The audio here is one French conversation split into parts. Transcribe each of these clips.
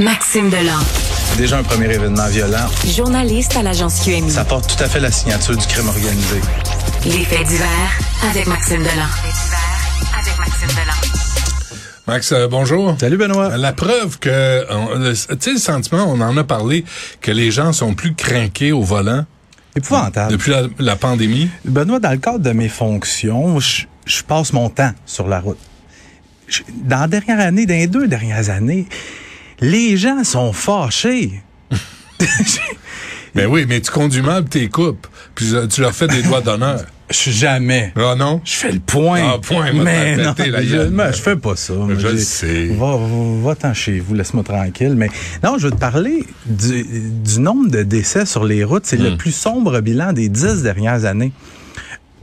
Maxime Delan. Déjà un premier événement violent. Journaliste à l'agence QMI. Ça porte tout à fait la signature du crime organisé. Les faits divers avec Maxime Delan. avec Maxime Delan. Max, euh, bonjour. Salut Benoît. La preuve que, tu sais, le sentiment, on en a parlé, que les gens sont plus craqués au volant. Épouvantable. Depuis la, pandémie. Benoît, dans le cadre de mes fonctions, je, je passe mon temps sur la route. dans la dernière année, dans les deux dernières années, les gens sont fâchés. mais oui, mais tu conduis mal, tes coupes, puis tu leur fais des doigts d'honneur. Je jamais. Ah non? Je fais le point. Ah, point, mais non, je, je fais pas ça. Je le sais. Va, va, t'en chez vous, laisse-moi tranquille. Mais non, je veux te parler du, du nombre de décès sur les routes. C'est le hmm. plus sombre bilan des dix dernières années.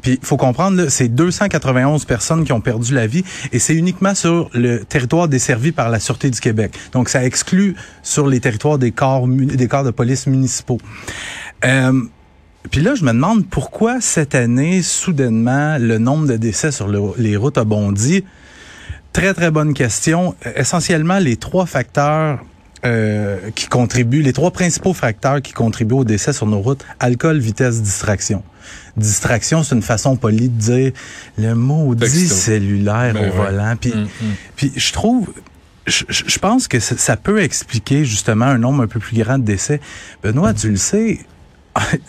Puis faut comprendre, c'est 291 personnes qui ont perdu la vie et c'est uniquement sur le territoire desservi par la Sûreté du Québec. Donc ça exclut sur les territoires des corps, des corps de police municipaux. Euh, puis là, je me demande pourquoi cette année, soudainement, le nombre de décès sur les routes a bondi. Très, très bonne question. Essentiellement, les trois facteurs euh, qui contribuent, les trois principaux facteurs qui contribuent au décès sur nos routes, alcool, vitesse, distraction. Distraction, c'est une façon polie de dire le maudit cellulaire ben au volant. Puis, mm, mm. puis je trouve, je, pense que ça, peut expliquer justement un nombre un peu plus grand de décès. Benoît, tu le sais,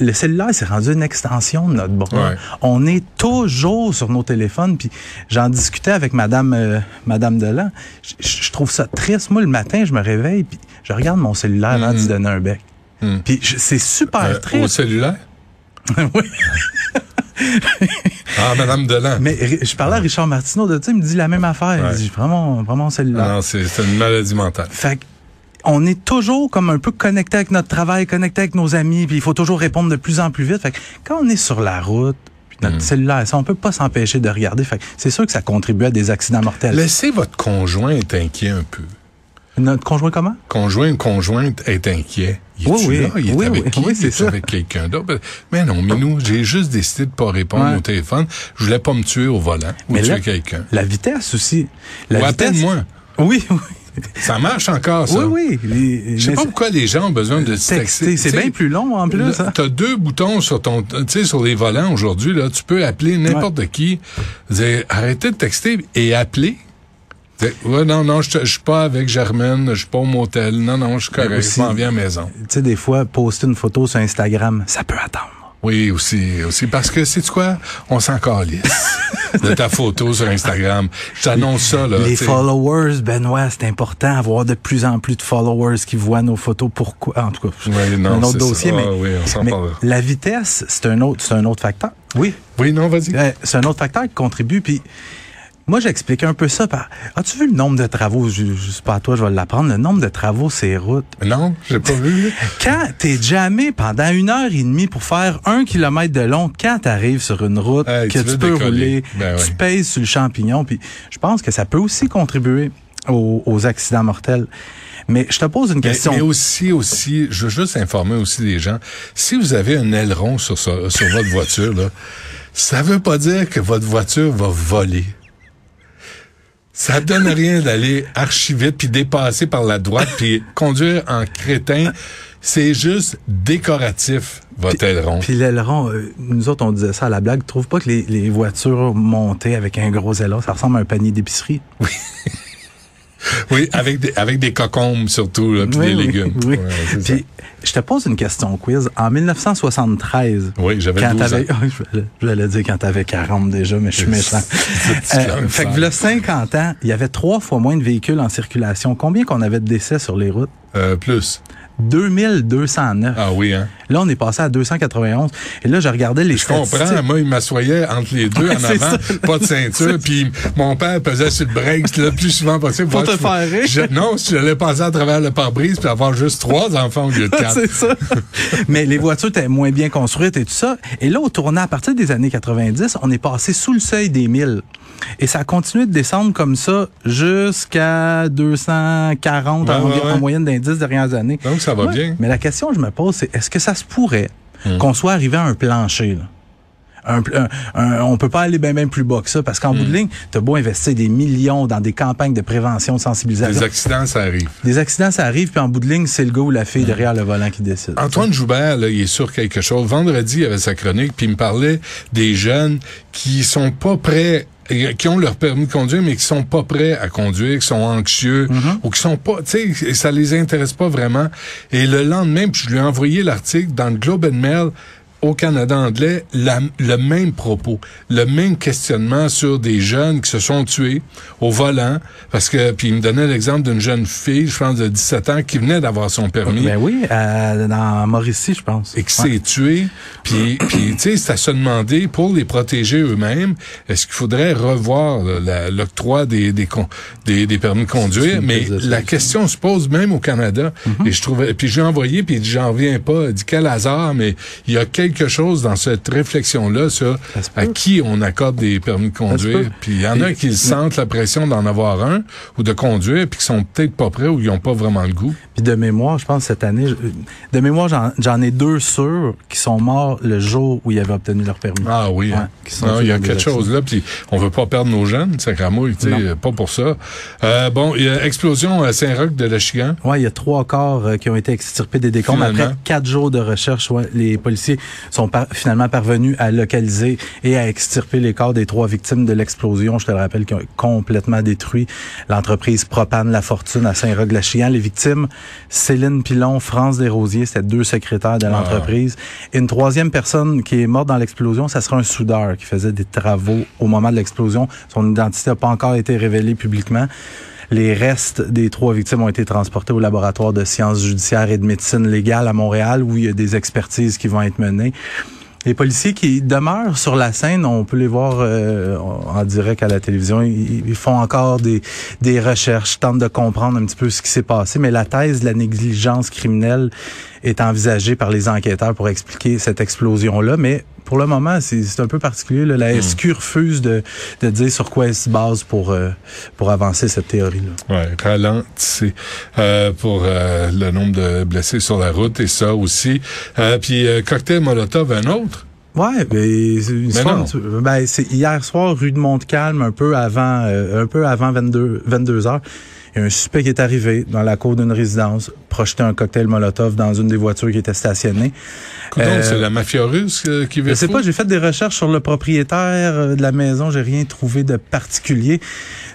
le cellulaire s'est rendu une extension de notre bras. On est toujours sur nos téléphones. Puis j'en discutais avec Madame euh, Madame Delan. Je, trouve ça triste. Moi, le matin, je me réveille puis je regarde mon cellulaire avant de mm. donner un bec. Puis c'est super euh, triste. Au cellulaire? oui. ah, Madame Delan. Mais je parlais à Richard Martineau de ça, il me dit la même affaire. Il dit vraiment, vraiment celle-là. Non, c'est une maladie mentale. Fait on est toujours comme un peu connecté avec notre travail, connecté avec nos amis, puis il faut toujours répondre de plus en plus vite. Fait quand on est sur la route, puis notre mm. cellulaire, ça, on peut pas s'empêcher de regarder. Fait c'est sûr que ça contribue à des accidents mortels. Laissez votre conjoint être inquiet un peu. Notre conjoint comment? Conjoint, conjointe est inquiet. Il oui, oui. Là? Il est oui, avec qui? Oui, c'est avec quelqu'un d'autre? Mais non, Minou, j'ai juste décidé de pas répondre au téléphone. Je voulais pas me tuer au volant ou tuer quelqu'un. La vitesse aussi. La ou vitesse. moi Oui, oui. Ça marche encore, ça. Oui, oui. Je sais pas pourquoi les gens ont besoin de texter. C'est bien plus long, en plus. Hein. Tu as deux boutons sur ton, tu sais, sur les volants aujourd'hui, là. Tu peux appeler n'importe qui. Dire, arrêtez de texter et appeler. Ouais, non, non, je suis pas avec Germaine, je suis pas au motel. Non, non, je suis correct, je m'en viens à la maison. Tu sais, des fois, poster une photo sur Instagram, ça peut attendre. Oui, aussi, aussi. Parce que, c'est quoi? On s'en calisse de ta photo sur Instagram. Je t'annonce ça, là. Les followers, Benoît, c'est important, avoir de plus en plus de followers qui voient nos photos. Pourquoi? En tout cas, oui, un autre dossier, mais, ah, oui, on mais la vitesse, c'est un autre, c'est un autre facteur. Oui. Oui, non, vas-y. Euh, c'est un autre facteur qui contribue, puis moi, j'explique un peu ça par. As-tu vu le nombre de travaux? Je, je sais pas à toi, je vais l'apprendre. Le nombre de travaux, c'est routes. Non, j'ai pas vu. Quand t'es jamais pendant une heure et demie pour faire un kilomètre de long, quand t'arrives sur une route que tu, peux rouler, ben tu pèses sur le champignon, puis je pense que ça peut aussi contribuer aux, accidents mortels. Mais je te pose une question. Mais, aussi, aussi, je veux juste informer aussi les gens. Si vous avez un aileron sur, sur, votre voiture, là, ça veut pas dire que votre voiture va voler. Ça donne rien d'aller archi vite puis dépasser par la droite puis conduire en crétin. C'est juste décoratif, votre aileron. Puis l'aileron, euh, nous autres, on disait ça à la blague. Trouve pas que les, les voitures montées avec un gros aileron, ça ressemble à un panier d'épicerie? Oui. oui, avec des, avec des cocombes surtout, là, puis des légumes. Oui. puis, je te pose une question quiz. En 1973, oui, j'avais quand t'avais, je l'ai dire quand t'avais 40 déjà, mais je suis méchant. euh, fait que, là, 50 ans, il y avait trois fois moins de véhicules en circulation. Combien qu'on avait de décès sur les routes? Euh, plus. 2209. Ah oui, hein? Là, on est passé à 291. Et là, je regardais les Je comprends. Moi, il m'assoyait entre les deux en avant, pas de ceinture. Puis mon père pesait sur le break le plus souvent possible. Pour te faire rire. non, si j'allais passer à travers le pare-brise puis avoir juste trois enfants au lieu de quatre. C'est ça. Mais les voitures étaient moins bien construites et tout ça. Et là, au tournant, à partir des années 90, on est passé sous le seuil des 1000. Et ça a continué de descendre comme ça jusqu'à 240 en, moyenne dix dernières années. Donc, ça va bien. Mais la question que je me pose, c'est est-ce que ça se pourrait hmm. qu'on soit arrivé à un plancher? un, un- un- on peut pas aller bien bien plus bas que ça parce qu'en bout de ligne, t'as beau investir des millions dans des campagnes de prévention, de sensibilisation. Les accidents, ça arrive. Des accidents, ça arrive, puis en bout de ligne, c'est le gars ou la fille derrière le volant qui décide. Antoine Joubert, là, il est sur quelque chose. Vendredi, il avait sa chronique, puis il me parlait des jeunes qui sont pas prêts qui ont leur permis de conduire, mais qui sont pas prêts à conduire, qui sont anxieux, ou qui sont pas, tu sais, ça les intéresse pas vraiment. Et le lendemain, puis je lui ai envoyé l'article dans le Globe and Mail au Canada anglais, la- le même propos, le même questionnement sur des jeunes qui se sont tués au volant, parce que, puis il me donnait l'exemple d'une jeune fille, je pense de 17 ans, qui venait d'avoir son permis Ben oui, euh, dans Mauricie, je pense. et qui Ouais. s'est tué. Puis, puis tu sais, c'est à se demander, pour les protéger eux-mêmes, est-ce qu'il faudrait revoir l'octroi des, des, des, des permis de conduire? Mais la question se pose même au Canada. Mm-hmm. Et je trouvais, puis j'ai envoyé, puis j'en reviens pas. Dit, quel hasard, mais il y a quelque chose dans cette réflexion-là sur à qui on accorde des permis de conduire. Puis il y en a qui sentent la pression d'en avoir un ou de conduire, puis qui sont peut-être pas prêts ou ils ont pas vraiment le goût. Puis de mémoire, je pense cette année, de mémoire, j'en- ai deux sûrs qui sont morts le jour où ils avaient obtenu leur permis. Ah oui, Ouais, hein. qui Non, il y a quelque chose là, puis on veut pas perdre nos jeunes, c'est cramouille, tu sais, pas pour ça. Euh, bon, il y a explosion à Saint-Roch de l'Achigan. Ouais, il y a trois corps euh, qui ont été extirpés des décombres. Finalement. Après quatre jours de recherche, ouais, les policiers sont par- finalement parvenus à localiser et à extirper les corps des trois victimes de l'explosion. Je te le rappelle, qui ont complètement détruit l'entreprise Propane La Fortune à Saint-Roch-de-la-Chigan. Les victimes, Céline Pilon, France Desrosiers, c'était deux secrétaires de l'entreprise. Et une troisième personne qui est morte dans l'explosion, ça sera un soudeur qui faisait des travaux au moment de l'explosion. Son identité n'a pas encore été révélée publiquement. Les restes des trois victimes ont été transportés au laboratoire de sciences judiciaires et de médecine légale à Montréal où il y a des expertises qui vont être menées. Les policiers qui demeurent sur la scène, on peut les voir euh, en direct à la télévision, ils, font encore des, des recherches, tentent de comprendre un petit peu ce qui s'est passé, mais la thèse de la négligence criminelle est envisagée par les enquêteurs pour expliquer cette explosion-là, mais pour le moment, c'est un peu particulier. là. La SQ refuse de, de dire sur quoi elle se base pour, euh, pour avancer cette théorie-là. Ouais, ralentissez euh, pour euh, le nombre de blessés sur la route et ça aussi. Euh, puis cocktail Molotov, un autre? Ouais, c'est une ben, c'est hier soir rue de Montcalm, un peu avant, euh, un peu avant 22 22 heures. Il y a un suspect qui est arrivé dans la cour d'une résidence, projeté un cocktail Molotov dans une des voitures qui était stationnée. Euh, c'est la mafia russe euh, qui Je veut sais pas, j'ai fait des recherches sur le propriétaire euh, de la maison, j'ai rien trouvé de particulier.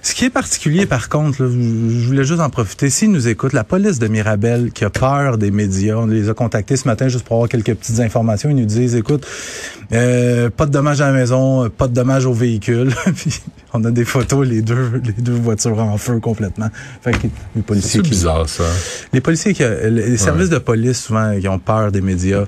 Ce qui est particulier, par contre, là, je je voulais juste en profiter. S'ils nous écoutent, la police de Mirabel qui a peur des médias, on les a contactés ce matin juste pour avoir quelques petites informations. Ils nous disent, écoute, euh, pas de dommages à la maison, pas de dommages au véhicule. On a des photos, les deux, les deux voitures en feu complètement. Fait que les policiers C'est bizarre ça. les policiers, qui, euh, les services de police, souvent, qui ont peur des médias.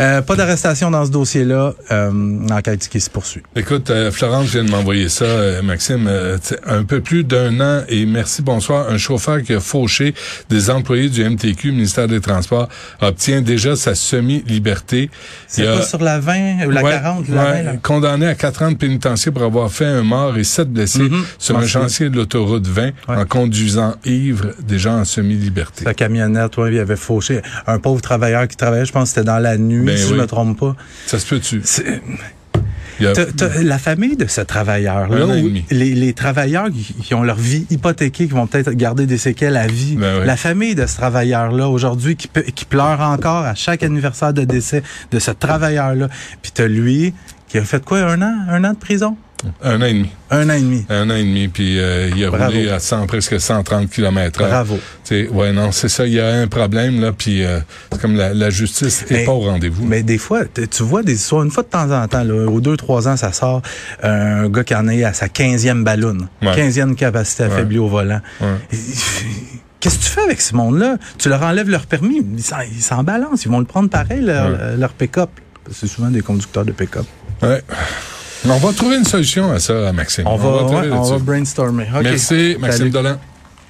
Euh, pas d'arrestation dans ce dossier-là. Euh, L'enquête qui se poursuit. Écoute, euh, Florence vient de m'envoyer ça, euh, Maxime, euh, un peu plus d'un an et merci, bonsoir, un chauffeur qui a fauché des employés du MTQ, ministère des Transports, obtient déjà sa semi-liberté. C'est a- pas sur la 20 ou la Ouais, 40, la ouais, 20, là? condamné à quatre ans de pénitencier pour avoir fait un mort et sept blessés Mhm. sur un chantier de l'autoroute 20 Ouais. en conduisant ivre, déjà en semi-liberté. Sa camionnette, ouais, il avait fauché un pauvre travailleur qui travaillait, je pense que c'était dans la nuit, Ben si oui. je me trompe pas. Ça se peut-tu? La famille de ce travailleur-là, demi. les, les travailleurs qui, ont leur vie hypothéquée, qui vont peut-être garder des séquelles à vie, Ben oui. la famille de ce travailleur-là, aujourd'hui, qui pleure encore à chaque anniversaire de décès de ce travailleur-là, puis t'as lui qui a fait quoi, un an? Un an de prison? Un an et demi. Un an et demi. Un an et demi, puis euh, il a Bravo. roulé à 100, presque 130 km heure. Bravo. T'sais, ouais, non, c'est ça. Il y a un problème, là, puis euh, c'est comme la, la justice est Mais- pas au rendez-vous. Mais des fois, tu vois des histoires, une fois de temps en temps, là, aux deux, trois ans, ça sort un gars qui en est à sa 15e ballonne, Ouais. 15e capacité affaiblie au volant. Ouais. Qu'est-ce que tu fais avec ce monde-là? Tu leur enlèves leur permis, ils s'en- balancent, ils vont le prendre pareil, leur, leur pick-up. C'est souvent des conducteurs de pick-up. Ouais. On va trouver une solution à ça, Maxime. On, va, travailler ouais, on va brainstormer. OK. Merci, Maxime Salut. Dolan.